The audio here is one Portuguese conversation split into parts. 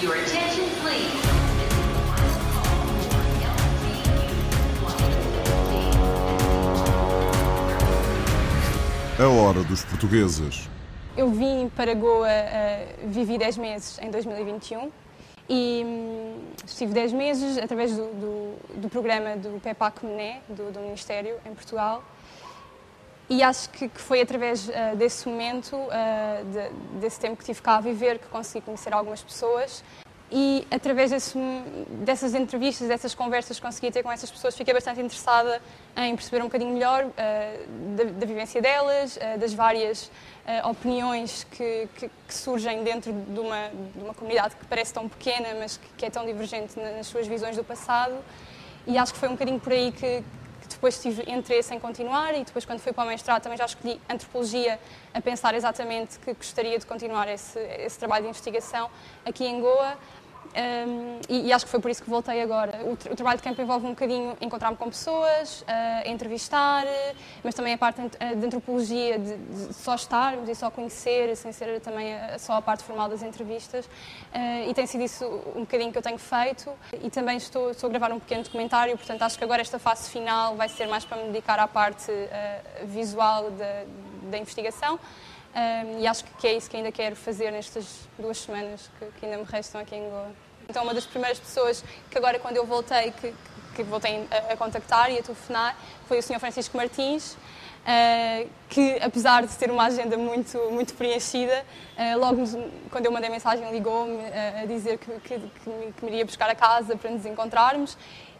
Your attention, please. A hora dos portugueses. Eu vim para Goa, uh, vivi 10 meses em 2021 e hum, estive 10 meses através do, do, do programa do PEPAC Mené, do, do, Ministério, em Portugal. E acho que, que foi através uh, desse momento, uh, de, desse tempo que tive cá a viver, que consegui conhecer algumas pessoas e através desse, dessas entrevistas, dessas conversas que consegui ter com essas pessoas, fiquei bastante interessada em perceber um bocadinho melhor uh, da, da, vivência delas, uh, das várias uh, opiniões que, que, que, surgem dentro de uma, de uma comunidade que parece tão pequena, mas que, que, é tão divergente nas suas visões do passado. E acho que foi um bocadinho por aí que, depois tive interesse em continuar e depois quando fui para o mestrado também já escolhi antropologia a pensar exatamente que gostaria de continuar esse, esse trabalho de investigação aqui em Goa. Um, e, e, acho que foi por isso que voltei agora. O, o trabalho de campo envolve um bocadinho encontrar-me com pessoas, uh, entrevistar, mas também a parte de antropologia, de, de, só estarmos e só conhecer, sem ser também a, só a parte formal das entrevistas. Uh, e tem sido isso um bocadinho que eu tenho feito. E também estou, estou a gravar um pequeno documentário, portanto acho que agora esta fase final vai ser mais para me dedicar à parte uh, visual da, da investigação. Um, e acho que é isso que ainda quero fazer nestas duas semanas que, que, ainda me restam aqui em Goa. Então, uma das primeiras pessoas que agora, quando eu voltei, que, que voltei a, a, contactar e a telefonar, foi o Sr. Francisco Martins, uh, que, apesar de ter uma agenda muito, muito preenchida, uh, logo quando eu mandei mensagem ligou-me uh, a dizer que, que, que, me, iria buscar a casa para nos encontrarmos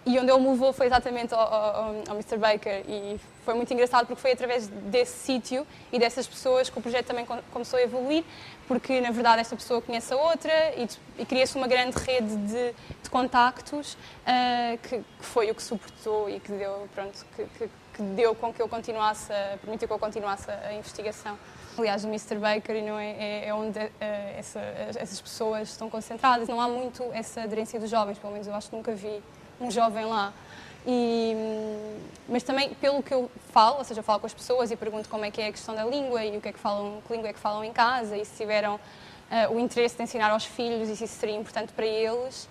e onde ele me levou foi exatamente ao, ao, ao, Mr. Baker e foi muito engraçado porque foi através desse sítio e dessas pessoas que o projeto também começou a evoluir, porque na verdade esta pessoa conhece a outra e, e cria-se uma grande rede de, de contactos uh, que, que, foi o que suportou e que deu, pronto, que, que, que, deu com que eu continuasse, permitiu que eu continuasse a, investigação. Aliás, o Mr. Baker não é, é, é onde uh, essa, essas pessoas estão concentradas. Não há muito essa aderência dos jovens, pelo menos eu acho que nunca vi um jovem lá. E, mas também pelo que eu falo, ou seja, eu falo com as pessoas e pergunto como é que é a questão da língua e o que é que falam, que língua é que falam em casa e se tiveram uh, o interesse de ensinar aos filhos e se isso seria importante para eles.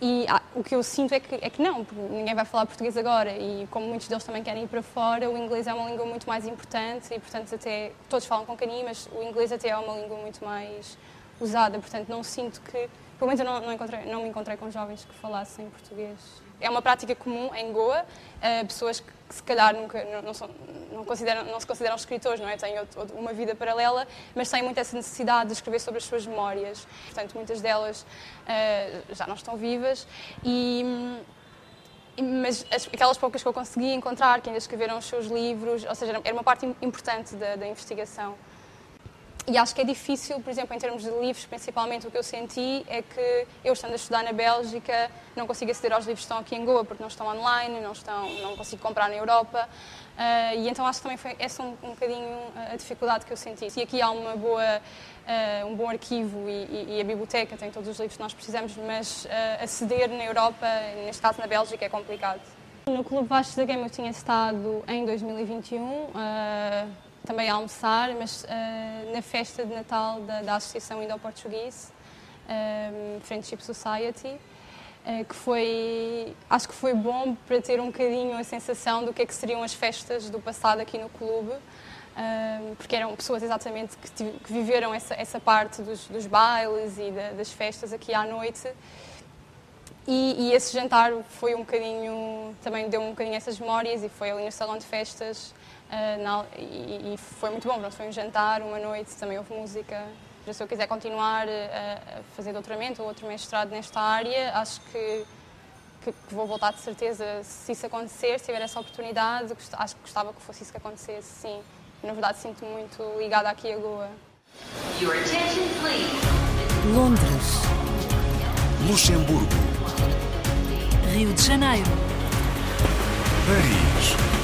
E ah, o que eu sinto é que, é que não, porque ninguém vai falar português agora e como muitos deles também querem ir para fora, o inglês é uma língua muito mais importante e portanto até todos falam com carinho, mas o inglês até é uma língua muito mais usada, portanto não sinto que, pelo menos eu não, não, encontrei, não me encontrei com jovens que falassem português é uma prática comum em Goa, uh, pessoas que, se calhar nunca, não, não, são, não, consideram, não se consideram escritores, não é? têm outro, uma vida paralela, mas têm muito essa necessidade de escrever sobre as suas memórias. Portanto, muitas delas uh, já não estão vivas e mas as, aquelas poucas que eu consegui encontrar, que ainda escreveram os seus livros, ou seja, era uma parte importante da, da investigação. E acho que é difícil, por exemplo, em termos de livros, principalmente o que eu senti é que eu estando a estudar na Bélgica não consigo aceder aos livros que estão aqui em Goa porque não estão online, não, estão, não consigo comprar na Europa. Uh, e então acho que também foi essa um, um bocadinho a dificuldade que eu senti. E aqui há uma boa, uh, um bom arquivo e, e, e, a biblioteca tem todos os livros que nós precisamos, mas uh, aceder na Europa, neste caso na Bélgica, é complicado. No Clube Vasco da Game eu tinha estado em 2021 também a almoçar, mas uh, na festa de Natal da, da Associação Indo-Português, um, eh, Friendship Society, uh, que foi, acho que foi bom para ter um bocadinho a sensação do que é que seriam as festas do passado aqui no clube, uh, porque eram pessoas exatamente que, que viveram essa, essa parte dos, dos bailes e da, das festas aqui à noite. E, e, esse jantar foi um bocadinho, também deu um bocadinho essas memórias e foi ali no salão de festas na, e, e, foi muito bom, pronto, foi um jantar, uma noite, também houve música. Se eu quiser continuar a, a fazer doutoramento ou outro mestrado nesta área, acho que, que, que, vou voltar de certeza se isso acontecer, se tiver essa oportunidade. Acho que gostava que fosse isso que acontecesse, sim. Na verdade, sinto muito ligada aqui a Goa. Londres. Luxemburgo. Rio de Janeiro. Paris.